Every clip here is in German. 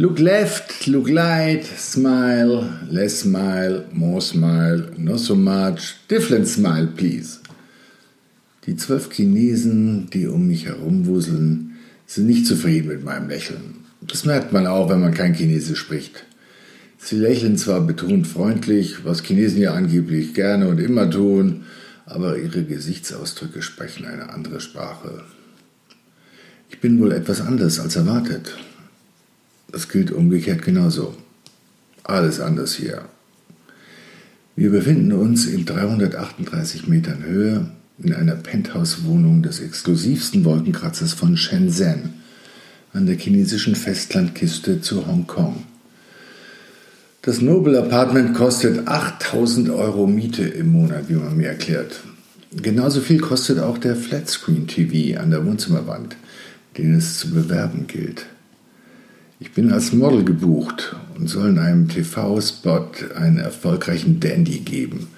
Look left, look light, smile, less smile, more smile, not so much, different smile, please. Die zwölf Chinesen, die um mich herumwuseln, sind nicht zufrieden mit meinem Lächeln. Das merkt man auch, wenn man kein Chinesisch spricht. Sie lächeln zwar betont freundlich, was Chinesen ja angeblich gerne und immer tun, aber ihre Gesichtsausdrücke sprechen eine andere Sprache. Ich bin wohl etwas anders als erwartet. Das gilt umgekehrt genauso. Alles anders hier. Wir befinden uns in 338 Metern Höhe in einer Penthouse-Wohnung des exklusivsten Wolkenkratzers von Shenzhen an der chinesischen Festlandküste zu Hongkong. Das Noble Apartment kostet 8000 Euro Miete im Monat, wie man mir erklärt. Genauso viel kostet auch der Flatscreen TV an der Wohnzimmerwand, den es zu bewerben gilt. Ich bin als Model gebucht und soll in einem TV-Spot einen erfolgreichen Dandy geben,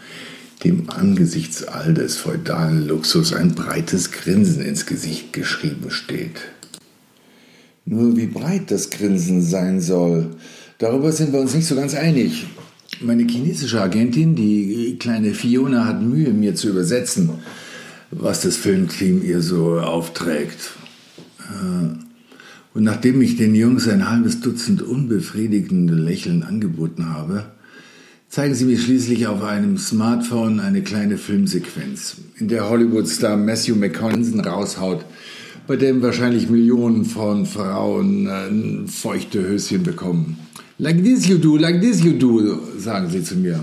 dem angesichts all des feudalen Luxus ein breites Grinsen ins Gesicht geschrieben steht. Nur wie breit das Grinsen sein soll, darüber sind wir uns nicht so ganz einig. Meine chinesische Agentin, die kleine Fiona, hat Mühe, mir zu übersetzen, was das Filmteam ihr so aufträgt. Äh, und nachdem ich den Jungs ein halbes Dutzend unbefriedigende Lächeln angeboten habe, zeigen sie mir schließlich auf einem Smartphone eine kleine Filmsequenz, in der Hollywood-Star Matthew McConaughey raushaut, bei dem wahrscheinlich Millionen von Frauen äh, feuchte Höschen bekommen. Like this you do, like this you do, sagen sie zu mir.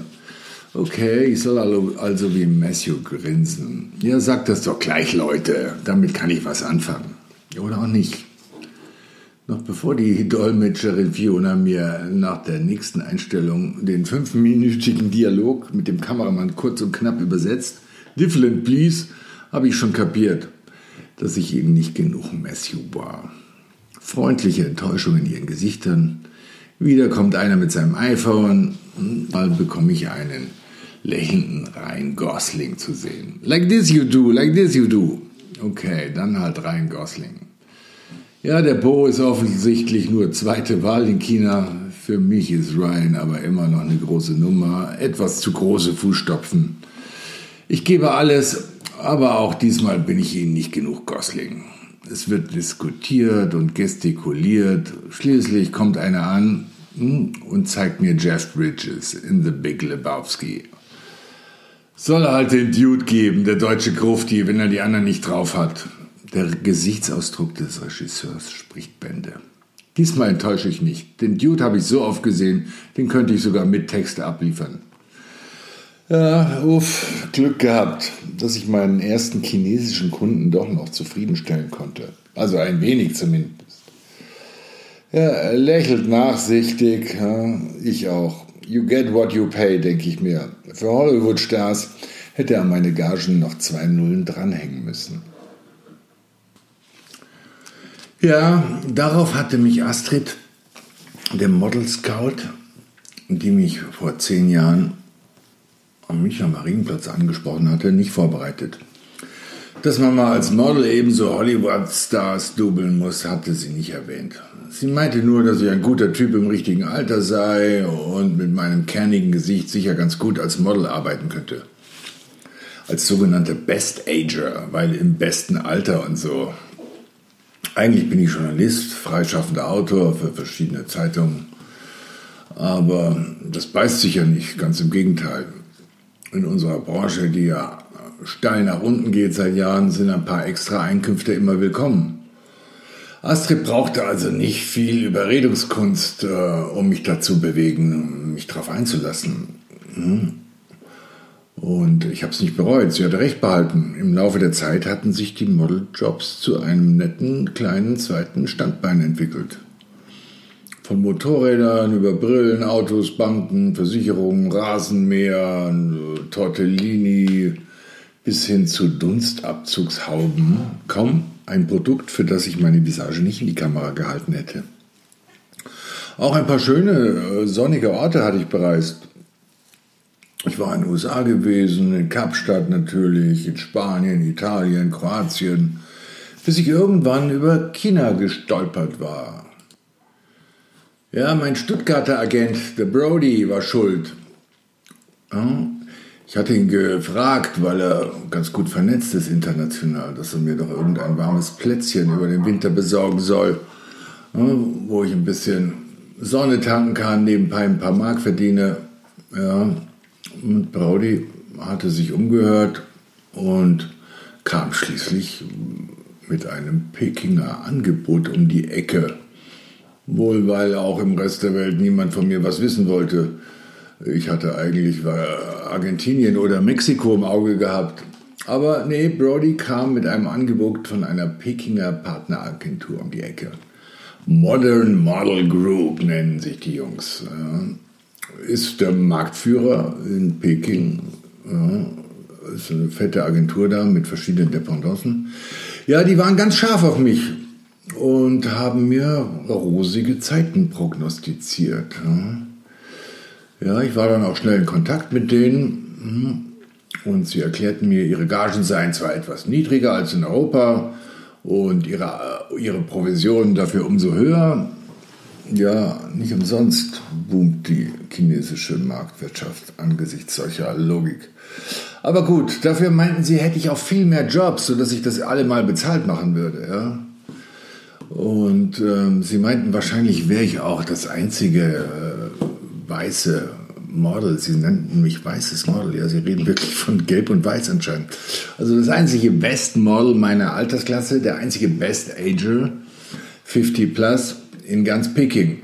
Okay, ich soll also wie Matthew grinsen. Ja, sagt das doch gleich, Leute. Damit kann ich was anfangen. Oder auch nicht. Noch bevor die Dolmetscherin Fiona mir nach der nächsten Einstellung den fünfminütigen Dialog mit dem Kameramann kurz und knapp übersetzt, Different please, habe ich schon kapiert, dass ich eben nicht genug Matthew war. Freundliche Enttäuschung in ihren Gesichtern. Wieder kommt einer mit seinem iPhone, mal bekomme ich einen lächelnden Ryan Gosling zu sehen. Like this you do, like this you do. Okay, dann halt Ryan Gosling. Ja, der Bo ist offensichtlich nur zweite Wahl in China. Für mich ist Ryan aber immer noch eine große Nummer. Etwas zu große Fußstopfen. Ich gebe alles, aber auch diesmal bin ich Ihnen nicht genug Gosling. Es wird diskutiert und gestikuliert. Schließlich kommt einer an hm, und zeigt mir Jeff Bridges in The Big Lebowski. Soll er halt den Dude geben, der deutsche Grufti, wenn er die anderen nicht drauf hat. Der Gesichtsausdruck des Regisseurs spricht Bände. Diesmal enttäusche ich nicht. Den Dude habe ich so oft gesehen, den könnte ich sogar mit Texte abliefern. Ja, uff, Glück gehabt, dass ich meinen ersten chinesischen Kunden doch noch zufriedenstellen konnte. Also ein wenig zumindest. Ja, er lächelt nachsichtig, ja, ich auch. You get what you pay, denke ich mir. Für Hollywood-Stars hätte er meine Gagen noch zwei Nullen dranhängen müssen. Ja, darauf hatte mich Astrid, der Model Scout, die mich vor zehn Jahren am Münchner Marienplatz angesprochen hatte, nicht vorbereitet. Dass man mal als Model ebenso Hollywood-Stars dubeln muss, hatte sie nicht erwähnt. Sie meinte nur, dass ich ein guter Typ im richtigen Alter sei und mit meinem kernigen Gesicht sicher ganz gut als Model arbeiten könnte. Als sogenannte Best Ager, weil im besten Alter und so. Eigentlich bin ich Journalist, freischaffender Autor für verschiedene Zeitungen. Aber das beißt sich ja nicht, ganz im Gegenteil. In unserer Branche, die ja steil nach unten geht seit Jahren, sind ein paar extra Einkünfte immer willkommen. Astrid brauchte also nicht viel Überredungskunst, äh, um mich dazu bewegen, mich darauf einzulassen. Hm? Und ich habe es nicht bereut, sie hatte recht behalten. Im Laufe der Zeit hatten sich die Modeljobs zu einem netten kleinen zweiten Standbein entwickelt. Von Motorrädern über Brillen, Autos, Banken, Versicherungen, Rasenmäher, Tortellini bis hin zu Dunstabzugshauben. Kaum ein Produkt, für das ich meine Visage nicht in die Kamera gehalten hätte. Auch ein paar schöne, äh, sonnige Orte hatte ich bereist. Ich war in den USA gewesen, in Kapstadt natürlich, in Spanien, Italien, Kroatien, bis ich irgendwann über China gestolpert war. Ja, mein Stuttgarter Agent, der Brody, war schuld. Ich hatte ihn gefragt, weil er ganz gut vernetzt ist international, dass er mir doch irgendein warmes Plätzchen über den Winter besorgen soll, wo ich ein bisschen Sonne tanken kann, nebenbei ein paar Mark verdiene. Ja, und Brody hatte sich umgehört und kam schließlich mit einem Pekinger Angebot um die Ecke. Wohl weil auch im Rest der Welt niemand von mir was wissen wollte. Ich hatte eigentlich Argentinien oder Mexiko im Auge gehabt. Aber nee, Brody kam mit einem Angebot von einer Pekinger Partneragentur um die Ecke. Modern Model Group nennen sich die Jungs. Ist der Marktführer in Peking. Ist eine fette Agentur da mit verschiedenen Dependancen. Ja, die waren ganz scharf auf mich und haben mir rosige Zeiten prognostiziert. Ja, ich war dann auch schnell in Kontakt mit denen hm, und sie erklärten mir, ihre Gagen seien zwar etwas niedriger als in Europa und ihre, ihre Provisionen dafür umso höher. Ja, nicht umsonst boomt die chinesische Marktwirtschaft angesichts solcher Logik. Aber gut, dafür meinten sie, hätte ich auch viel mehr Jobs, sodass ich das alle mal bezahlt machen würde. Ja? Und ähm, sie meinten, wahrscheinlich wäre ich auch das einzige äh, weiße Model. Sie nannten mich weißes Model. Ja, sie reden wirklich von Gelb und Weiß anscheinend. Also das einzige Best Model meiner Altersklasse, der einzige Best Ager, 50 plus, in ganz Peking.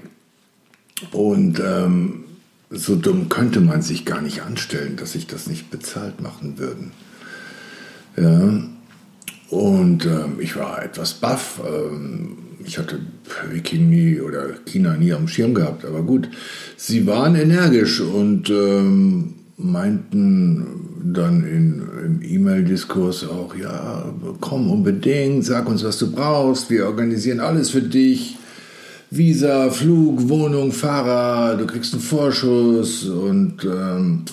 Und ähm, so dumm könnte man sich gar nicht anstellen, dass sich das nicht bezahlt machen würden. Ja. Und ähm, ich war etwas baff. Ähm, ich hatte Peking nie oder China nie am Schirm gehabt, aber gut. Sie waren energisch und ähm, meinten dann in, im E-Mail-Diskurs auch, ja, komm unbedingt, sag uns, was du brauchst, wir organisieren alles für dich. Visa, Flug, Wohnung, Fahrer, du kriegst einen Vorschuss und ähm,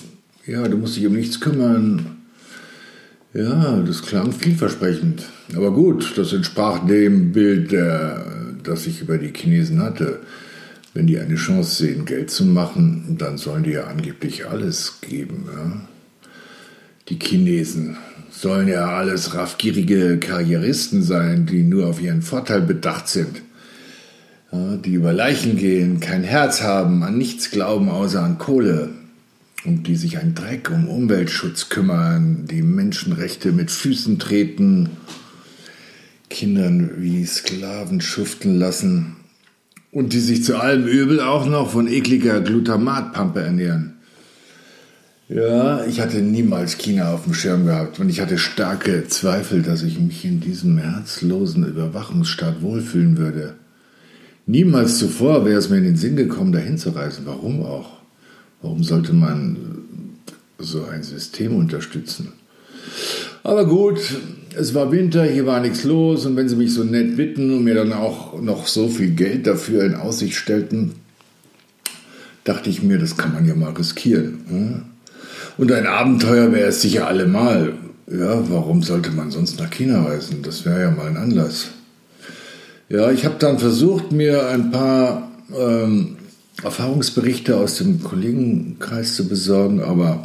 ja, du musst dich um nichts kümmern. Ja, das klang vielversprechend. Aber gut, das entsprach dem Bild, der, das ich über die Chinesen hatte. Wenn die eine Chance sehen, Geld zu machen, dann sollen die ja angeblich alles geben. Ja? Die Chinesen sollen ja alles raffgierige Karrieristen sein, die nur auf ihren Vorteil bedacht sind die über Leichen gehen, kein Herz haben, an nichts glauben außer an Kohle und die sich ein Dreck um Umweltschutz kümmern, die Menschenrechte mit Füßen treten, Kindern wie Sklaven schuften lassen und die sich zu allem Übel auch noch von ekliger Glutamatpampe ernähren. Ja, ich hatte niemals China auf dem Schirm gehabt und ich hatte starke Zweifel, dass ich mich in diesem herzlosen Überwachungsstaat wohlfühlen würde. Niemals zuvor wäre es mir in den Sinn gekommen, dahin zu reisen. Warum auch? Warum sollte man so ein System unterstützen? Aber gut, es war Winter, hier war nichts los und wenn sie mich so nett bitten und mir dann auch noch so viel Geld dafür in Aussicht stellten, dachte ich mir, das kann man ja mal riskieren. Hm? Und ein Abenteuer wäre es sicher allemal. Ja, warum sollte man sonst nach China reisen? Das wäre ja mal ein Anlass. Ja, ich habe dann versucht, mir ein paar ähm, Erfahrungsberichte aus dem Kollegenkreis zu besorgen, aber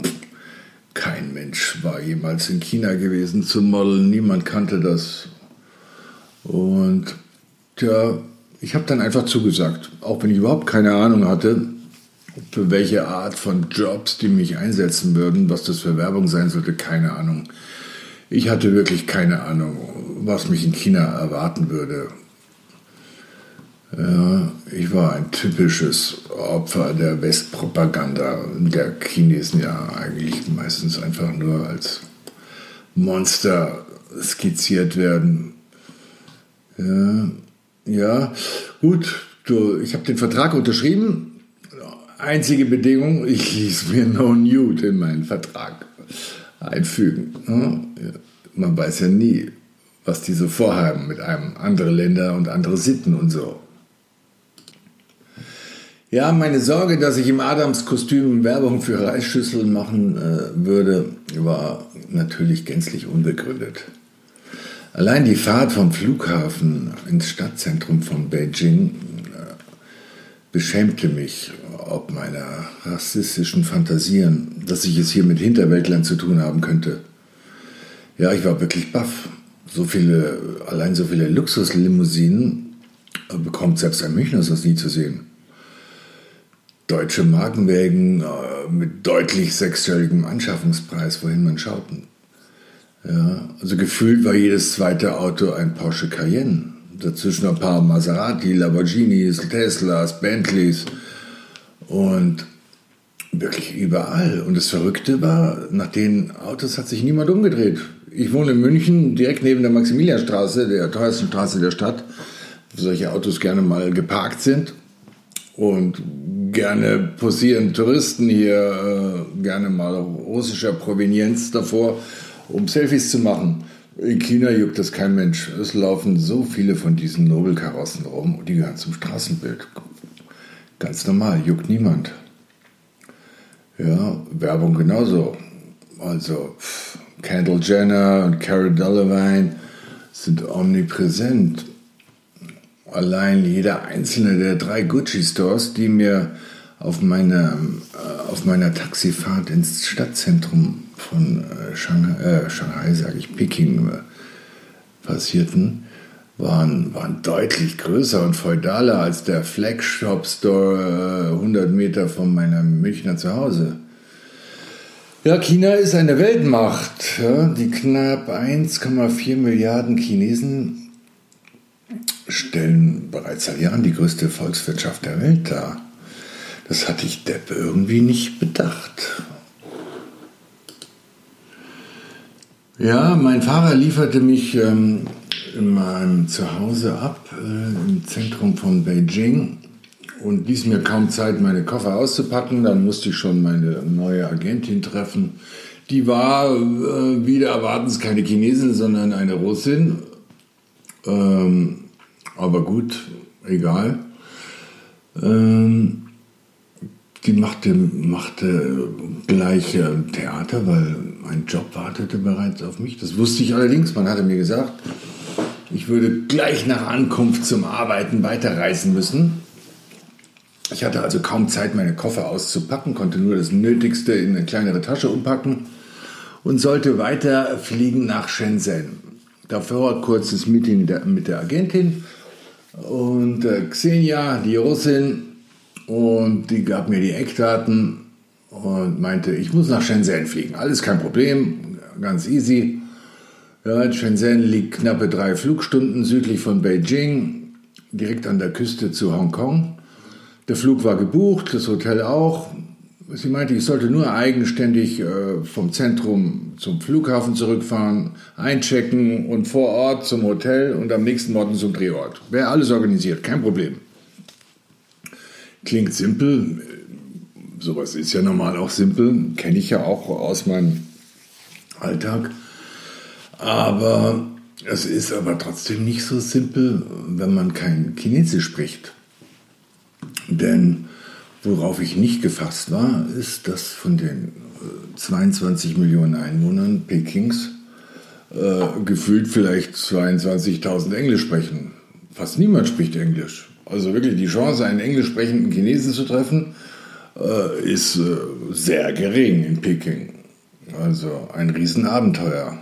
kein Mensch war jemals in China gewesen zum Modeln, niemand kannte das. Und ja, ich habe dann einfach zugesagt, auch wenn ich überhaupt keine Ahnung hatte, für welche Art von Jobs die mich einsetzen würden, was das für Werbung sein sollte, keine Ahnung. Ich hatte wirklich keine Ahnung, was mich in China erwarten würde. Ja, ich war ein typisches Opfer der Westpropaganda, der Chinesen ja eigentlich meistens einfach nur als Monster skizziert werden. Ja, ja, gut, Du, ich habe den Vertrag unterschrieben. Einzige Bedingung, ich ließ mir No Nude in meinen Vertrag einfügen. Man weiß ja nie, was die so vorhaben mit einem andere Länder und andere Sitten und so. Ja, meine Sorge, dass ich im Adams-Kostüm Werbung für Reisschüsseln machen äh, würde, war natürlich gänzlich unbegründet. Allein die Fahrt vom Flughafen ins Stadtzentrum von Beijing äh, beschämte mich ob meiner rassistischen Fantasien, dass ich es hier mit Hinterwäldlern zu tun haben könnte. Ja, ich war wirklich baff. So viele, allein so viele Luxuslimousinen bekommt selbst ein Münchner sonst nie zu sehen. Deutsche Markenwägen äh, mit deutlich sechsstelligem Anschaffungspreis, wohin man schauten. Ja, also gefühlt war jedes zweite Auto ein Porsche Cayenne. Dazwischen ein paar Maserati, Lamborghinis, Teslas, Bentleys und wirklich überall. Und das Verrückte war, nach den Autos hat sich niemand umgedreht. Ich wohne in München, direkt neben der Maximilianstraße, der teuersten Straße der Stadt, wo solche Autos gerne mal geparkt sind. Und gerne posieren Touristen hier äh, gerne mal russischer Provenienz davor, um Selfies zu machen. In China juckt das kein Mensch. Es laufen so viele von diesen Nobelkarossen rum und die gehören zum Straßenbild. Ganz normal, juckt niemand. Ja, Werbung genauso. Also Kendall Jenner und Cara Delevingne sind omnipräsent. Allein jeder einzelne der drei Gucci-Stores, die mir auf meiner, äh, auf meiner Taxifahrt ins Stadtzentrum von äh, Shanghai, äh, Shanghai sage ich, Peking äh, passierten, waren, waren deutlich größer und feudaler als der Flagship Store 100 äh, Meter von meinem Münchner Zuhause. Ja, China ist eine Weltmacht. Ja, die knapp 1,4 Milliarden Chinesen stellen bereits seit Jahren die größte Volkswirtschaft der Welt dar. Das hatte ich Depp irgendwie nicht bedacht. Ja, mein Fahrer lieferte mich ähm, in meinem Zuhause ab, äh, im Zentrum von Beijing und ließ mir kaum Zeit, meine Koffer auszupacken. Dann musste ich schon meine neue Agentin treffen. Die war äh, wieder erwartens keine Chinesin, sondern eine Russin. Ähm, aber gut, egal. Ähm, die machte, machte gleich äh, Theater, weil mein Job wartete bereits auf mich. Das wusste ich allerdings. Man hatte mir gesagt, ich würde gleich nach Ankunft zum Arbeiten weiterreisen müssen. Ich hatte also kaum Zeit, meine Koffer auszupacken, konnte nur das Nötigste in eine kleinere Tasche umpacken und sollte weiter fliegen nach Shenzhen. Davor kurzes Meeting mit der Agentin und äh, Xenia, die Russin, und die gab mir die Eckdaten und meinte, ich muss nach Shenzhen fliegen. Alles kein Problem, ganz easy. Ja, Shenzhen liegt knappe drei Flugstunden südlich von Beijing, direkt an der Küste zu Hongkong. Der Flug war gebucht, das Hotel auch. Sie meinte, ich sollte nur eigenständig äh, vom Zentrum zum Flughafen zurückfahren, einchecken und vor Ort zum Hotel und am nächsten Morgen zum Drehort. Wäre alles organisiert, kein Problem. Klingt simpel, sowas ist ja normal auch simpel, kenne ich ja auch aus meinem Alltag. Aber es ist aber trotzdem nicht so simpel, wenn man kein Chinesisch spricht. Denn worauf ich nicht gefasst war, ist, dass von den 22 äh, Millionen Einwohnern Pekings äh, gefühlt vielleicht 22.000 Englisch sprechen. Fast niemand spricht Englisch. Also wirklich die Chance, einen englisch sprechenden Chinesen zu treffen, äh, ist äh, sehr gering in Peking. Also ein Riesenabenteuer.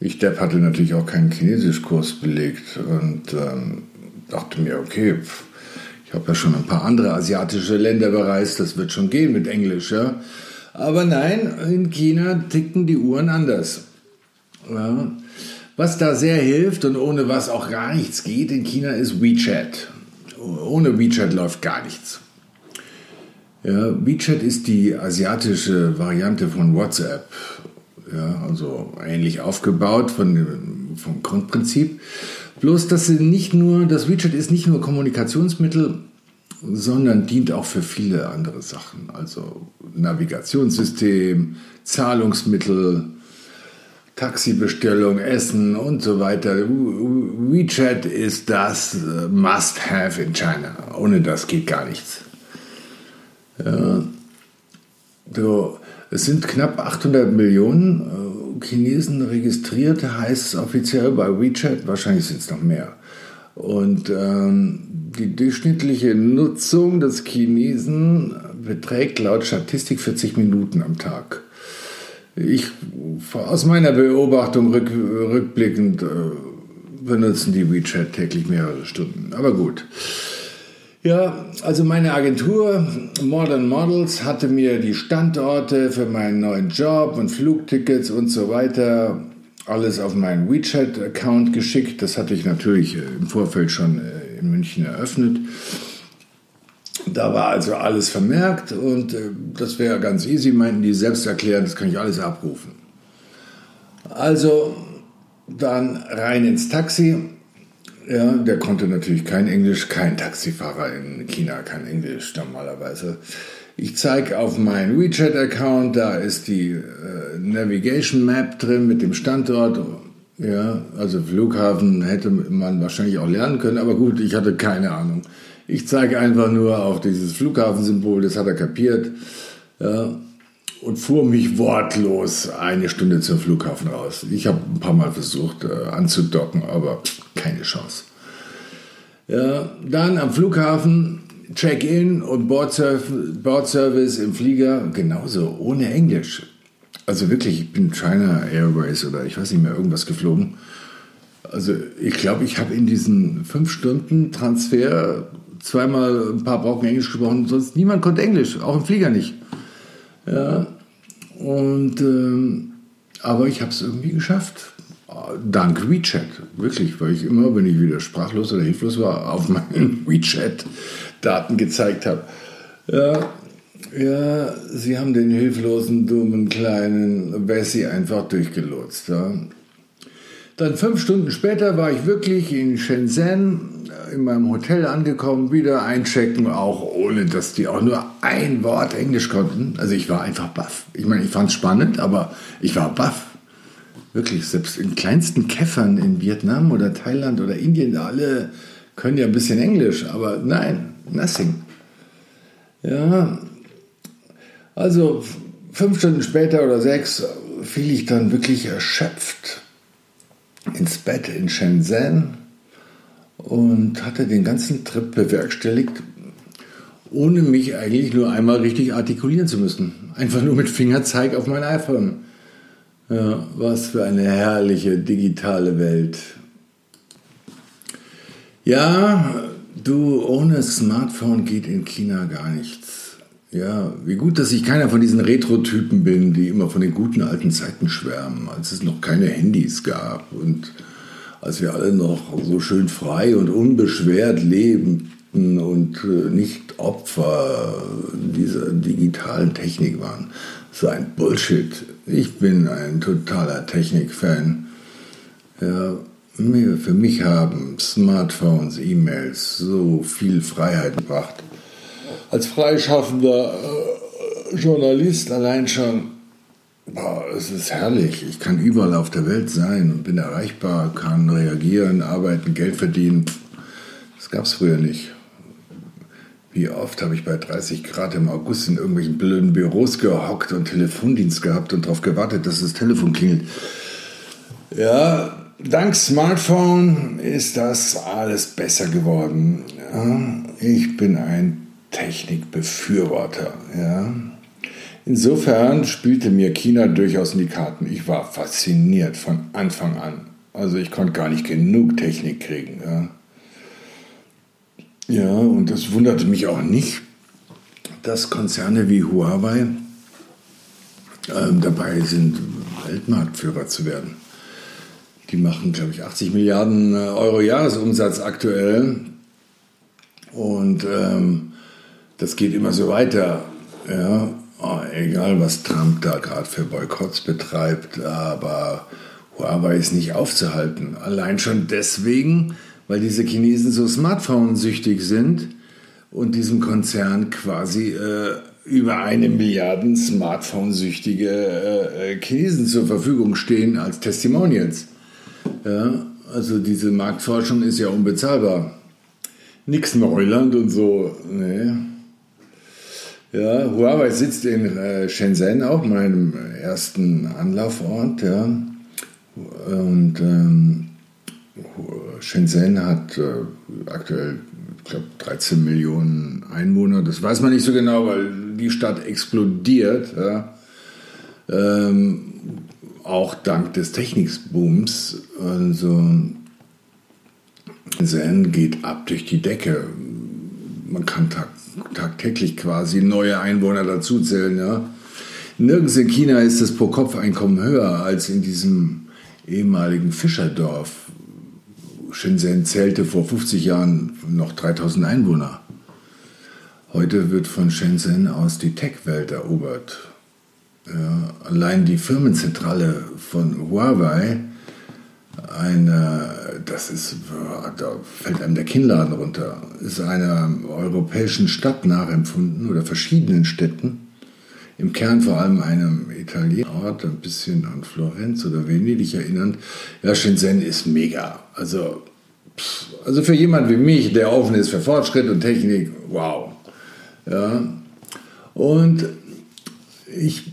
Ich, Depp, hatte natürlich auch keinen Chinesischkurs belegt und ähm, dachte mir, okay, ich habe ja schon ein paar andere asiatische Länder bereist, das wird schon gehen mit Englisch, ja. Aber nein, in China ticken die Uhren anders. Ja. Was da sehr hilft und ohne was auch gar nichts geht in China ist WeChat. Ohne WeChat läuft gar nichts. Ja, WeChat ist die asiatische Variante von WhatsApp ja, also ähnlich aufgebaut von, vom Grundprinzip. Bloß, dass sie nicht nur, das WeChat ist nicht nur Kommunikationsmittel, sondern dient auch für viele andere Sachen. Also Navigationssystem, Zahlungsmittel, Taxibestellung, Essen und so weiter. WeChat ist das äh, Must-Have in China. Ohne das geht gar nichts. Ja. So, es sind knapp 800 Millionen äh, Chinesen registriert, heißt es offiziell bei WeChat. Wahrscheinlich sind es noch mehr. Und ähm, die durchschnittliche Nutzung des Chinesen beträgt laut Statistik 40 Minuten am Tag. Ich, aus meiner Beobachtung rück, rückblickend, äh, benutzen die WeChat täglich mehrere Stunden. Aber gut. Ja, also meine Agentur Modern Models hatte mir die Standorte für meinen neuen Job und Flugtickets und so weiter alles auf meinen WeChat-Account geschickt. Das hatte ich natürlich äh, im Vorfeld schon äh, in München eröffnet. Da war also alles vermerkt und äh, das wäre ganz easy, meinten die selbst erklären, das kann ich alles abrufen. Also dann rein ins Taxi. Ja, der konnte natürlich kein Englisch, kein Taxifahrer in China kann Englisch normalerweise. Ich zeige auf meinen WeChat-Account, da ist die äh, Navigation Map drin mit dem Standort. Ja, also Flughafen hätte man wahrscheinlich auch lernen können, aber gut, ich hatte keine Ahnung. Ich zeige einfach nur auf dieses Flughafensymbol, das hat er kapiert. Ja, und fuhr mich wortlos eine Stunde zum Flughafen raus. Ich habe ein paar Mal versucht äh, anzudocken, aber keine Chance. Ja, dann am Flughafen Check-in und Bordservice im Flieger genauso, ohne Englisch. Also wirklich, ich bin China Airways oder ich weiß nicht mehr, irgendwas geflogen. Also ich glaube, ich habe in diesen fünf Stunden Transfer zweimal ein paar Brocken Englisch gesprochen, sonst niemand konnte Englisch, auch im Flieger nicht. Ja, und, ähm, aber ich habe es irgendwie geschafft. Dank WeChat, wirklich, weil ich immer, wenn ich wieder sprachlos oder hilflos war, auf meinen WeChat-Daten gezeigt habe. Ja, ja, sie haben den hilflosen, dummen, kleinen Bessie einfach durchgelotst. Ja. Dann fünf Stunden später war ich wirklich in Shenzhen in meinem Hotel angekommen, wieder einchecken, auch ohne dass die auch nur ein Wort Englisch konnten. Also ich war einfach baff. Ich meine, ich fand es spannend, aber ich war baff. Wirklich, selbst in kleinsten Käffern in Vietnam oder Thailand oder Indien, alle können ja ein bisschen Englisch, aber nein, nothing. Ja, also fünf Stunden später oder sechs fiel ich dann wirklich erschöpft ins Bett in Shenzhen und hatte den ganzen Trip bewerkstelligt, ohne mich eigentlich nur einmal richtig artikulieren zu müssen. Einfach nur mit Fingerzeig auf mein iPhone. Ja, was für eine herrliche digitale Welt. Ja, du, ohne Smartphone geht in China gar nichts. Ja, wie gut, dass ich keiner von diesen Retro-Typen bin, die immer von den guten alten Zeiten schwärmen, als es noch keine Handys gab und als wir alle noch so schön frei und unbeschwert lebten und äh, nicht Opfer dieser digitalen Technik waren. So ein Bullshit. Ich bin ein totaler Technikfan. Ja, für mich haben Smartphones, E-Mails so viel Freiheit gebracht. Als freischaffender äh, Journalist allein schon Boah, es ist herrlich. Ich kann überall auf der Welt sein und bin erreichbar, kann reagieren, arbeiten, Geld verdienen. Das gab es früher nicht. Wie oft habe ich bei 30 Grad im August in irgendwelchen blöden Büros gehockt und Telefondienst gehabt und darauf gewartet, dass das Telefon klingelt. Ja, dank Smartphone ist das alles besser geworden. Ich bin ein Technikbefürworter. Ja. Insofern spielte mir China durchaus in die Karten. Ich war fasziniert von Anfang an. Also ich konnte gar nicht genug Technik kriegen. Ja, ja und das wunderte mich auch nicht, dass Konzerne wie Huawei äh, dabei sind, Weltmarktführer zu werden. Die machen, glaube ich, 80 Milliarden äh, Euro Jahresumsatz aktuell. Und ähm, das geht immer so weiter. Ja, oh, egal was Trump da gerade für Boykotts betreibt, aber Huawei ist nicht aufzuhalten. Allein schon deswegen, weil diese Chinesen so Smartphone-süchtig sind und diesem Konzern quasi äh, über eine Milliarde Smartphone-süchtige äh, äh, Chinesen zur Verfügung stehen als Testimonials. Ja, also diese Marktforschung ist ja unbezahlbar. Nix Neuland und so. Nee. Ja, Huawei sitzt in äh, Shenzhen, auch meinem ersten Anlaufort. Ja. Und ähm, Shenzhen hat äh, aktuell, ich glaube, 13 Millionen Einwohner. Das weiß man nicht so genau, weil die Stadt explodiert. Ja. Ähm, auch dank des Technikbooms. Also Shenzhen geht ab durch die Decke. Man kann tag, tagtäglich quasi neue Einwohner dazuzählen. Ja. Nirgends in China ist das Pro-Kopf-Einkommen höher als in diesem ehemaligen Fischerdorf. Shenzhen zählte vor 50 Jahren noch 3000 Einwohner. Heute wird von Shenzhen aus die Tech-Welt erobert. Ja, allein die Firmenzentrale von Huawei, eine, das ist, da fällt einem der Kinnladen runter, ist einer europäischen Stadt nachempfunden oder verschiedenen Städten im Kern vor allem einem Italienort, ein bisschen an Florenz oder Venedig erinnernd. Ja, Shenzhen ist mega. Also, also für jemand wie mich, der offen ist für Fortschritt und Technik, wow. Ja. Und ich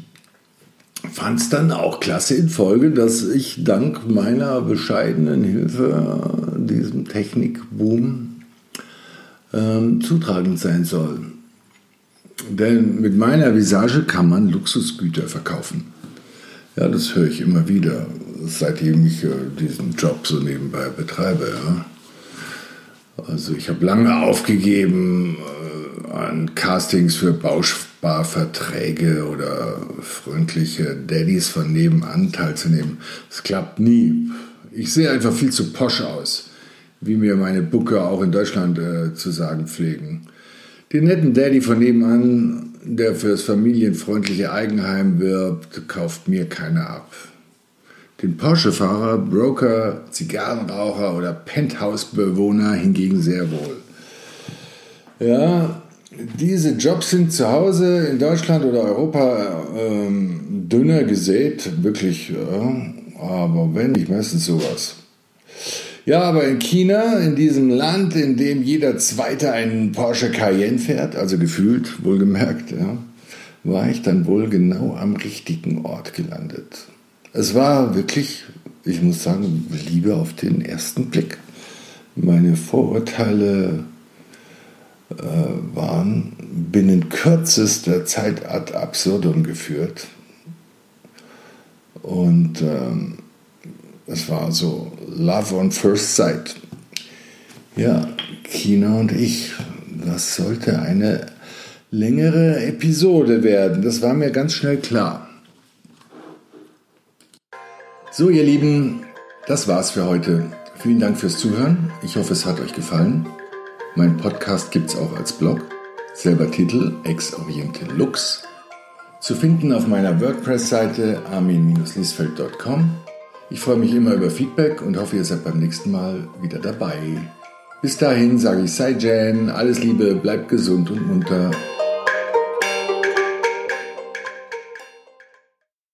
fand es dann auch klasse in Folge, dass ich dank meiner bescheidenen Hilfe diesem Technikboom ähm, zutragend sein soll. Denn mit meiner Visage kann man Luxusgüter verkaufen. Ja, das höre ich immer wieder, seitdem ich äh, diesen Job so nebenbei betreibe. Ja. Also ich habe lange aufgegeben, äh, an Castings für Bausparverträge oder freundliche Daddys von nebenan teilzunehmen. Das klappt nie. Ich sehe einfach viel zu posch aus, wie mir meine Booker auch in Deutschland äh, zu sagen pflegen. Den netten Daddy von nebenan, der fürs familienfreundliche Eigenheim wirbt, kauft mir keiner ab. Den Porsche-Fahrer, Broker, Zigarrenraucher oder Penthouse-Bewohner hingegen sehr wohl. Ja, diese Jobs sind zu Hause in Deutschland oder Europa ähm, dünner gesät, wirklich, ja, aber wenn nicht meistens sowas. Ja, aber in China, in diesem Land, in dem jeder Zweite einen Porsche Cayenne fährt, also gefühlt, wohlgemerkt, ja, war ich dann wohl genau am richtigen Ort gelandet. Es war wirklich, ich muss sagen, Liebe auf den ersten Blick. Meine Vorurteile äh, waren binnen kürzester Zeit ad absurdum geführt. Und ähm, es war so Love on First Sight. Ja, China und ich. Das sollte eine längere Episode werden. Das war mir ganz schnell klar. So, ihr Lieben, das war's für heute. Vielen Dank fürs Zuhören. Ich hoffe, es hat euch gefallen. Mein Podcast gibt's auch als Blog. Selber Titel Ex Oriente Lux. Zu finden auf meiner WordPress-Seite armin-liesfeld.com ich freue mich immer über Feedback und hoffe, ihr seid beim nächsten Mal wieder dabei. Bis dahin sage ich Sei Jan, alles Liebe, bleibt gesund und munter